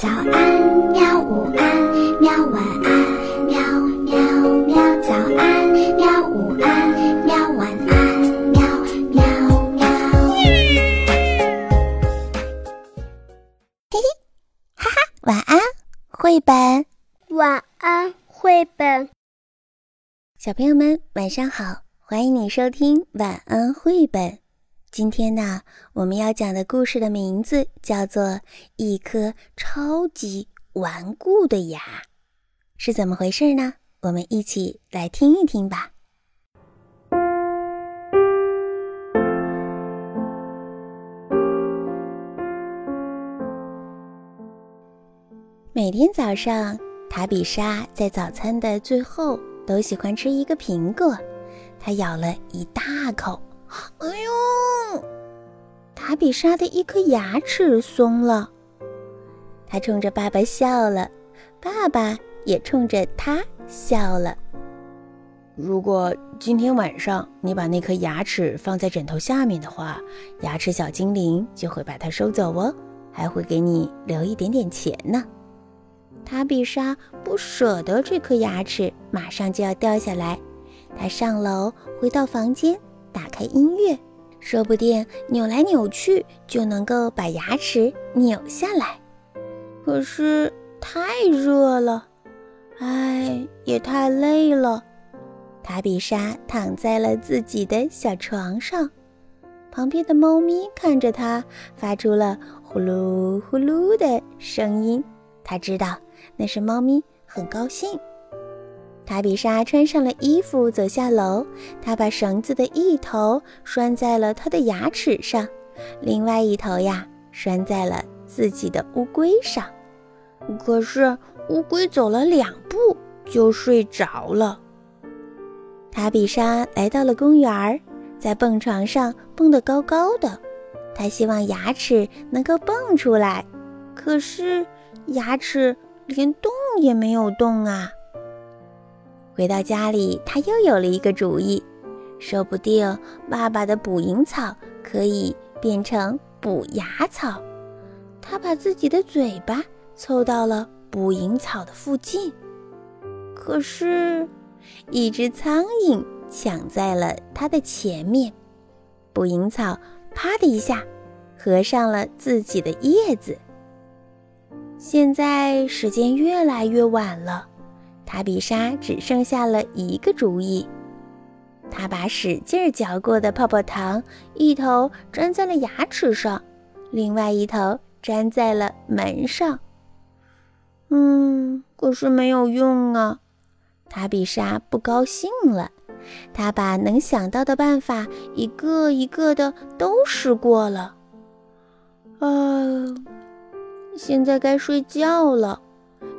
早安，喵！午安，喵！晚安，喵喵喵！早安，喵！午安，喵！晚安，喵喵喵！嘿嘿，哈哈，晚安，绘本。晚安，绘本。小朋友们，晚上好，欢迎你收听晚安绘本。今天呢，我们要讲的故事的名字叫做《一颗超级顽固的牙》，是怎么回事呢？我们一起来听一听吧。每天早上，塔比莎在早餐的最后都喜欢吃一个苹果，她咬了一大口。哎呦！塔比莎的一颗牙齿松了，他冲着爸爸笑了，爸爸也冲着他笑了。如果今天晚上你把那颗牙齿放在枕头下面的话，牙齿小精灵就会把它收走哦，还会给你留一点点钱呢。塔比莎不舍得这颗牙齿马上就要掉下来，她上楼回到房间。打开音乐，说不定扭来扭去就能够把牙齿扭下来。可是太热了，哎，也太累了。塔比莎躺在了自己的小床上，旁边的猫咪看着它，发出了呼噜呼噜的声音。他知道那是猫咪很高兴。塔比莎穿上了衣服，走下楼。她把绳子的一头拴在了她的牙齿上，另外一头呀拴在了自己的乌龟上。可是乌龟走了两步就睡着了。塔比莎来到了公园，在蹦床上蹦得高高的。她希望牙齿能够蹦出来，可是牙齿连动也没有动啊。回到家里，他又有了一个主意，说不定爸爸的捕蝇草可以变成补牙草。他把自己的嘴巴凑到了捕蝇草的附近，可是，一只苍蝇抢在了他的前面。捕蝇草啪的一下合上了自己的叶子。现在时间越来越晚了。塔比莎只剩下了一个主意，她把使劲嚼过的泡泡糖一头粘在了牙齿上，另外一头粘在了门上。嗯，可是没有用啊！塔比莎不高兴了。她把能想到的办法一个一个的都试过了。啊，现在该睡觉了。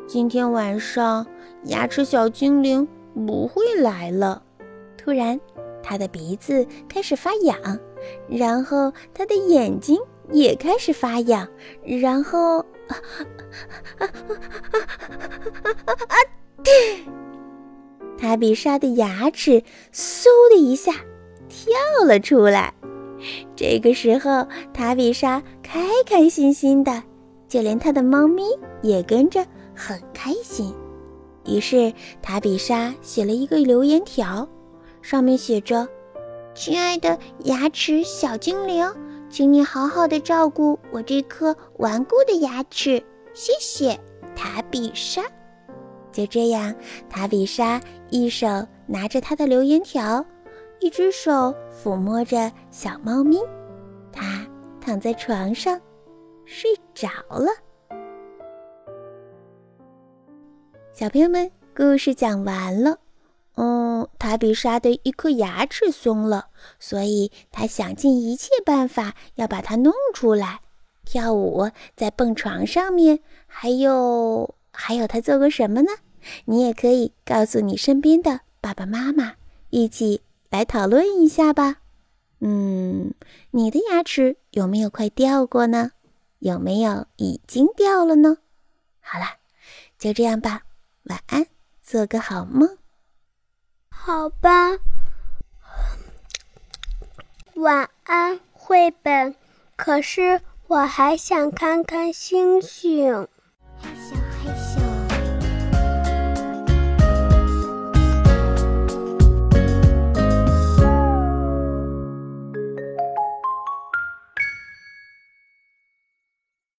今天晚上。牙齿小精灵不会来了。突然，他的鼻子开始发痒，然后他的眼睛也开始发痒，然后啊啊啊啊啊啊啊！塔比莎的牙齿嗖的一下跳了出来。这个时候，塔比莎开开心心的，就连她的猫咪也跟着很开心。于是，塔比莎写了一个留言条，上面写着：“亲爱的牙齿小精灵，请你好好的照顾我这颗顽固的牙齿，谢谢，塔比莎。”就这样，塔比莎一手拿着他的留言条，一只手抚摸着小猫咪，她躺在床上睡着了。小朋友们，故事讲完了。嗯，塔比莎的一颗牙齿松了，所以她想尽一切办法要把它弄出来。跳舞，在蹦床上面，还有还有，他做过什么呢？你也可以告诉你身边的爸爸妈妈，一起来讨论一下吧。嗯，你的牙齿有没有快掉过呢？有没有已经掉了呢？好了，就这样吧。晚安，做个好梦。好吧，晚安，绘本。可是我还想看看星星。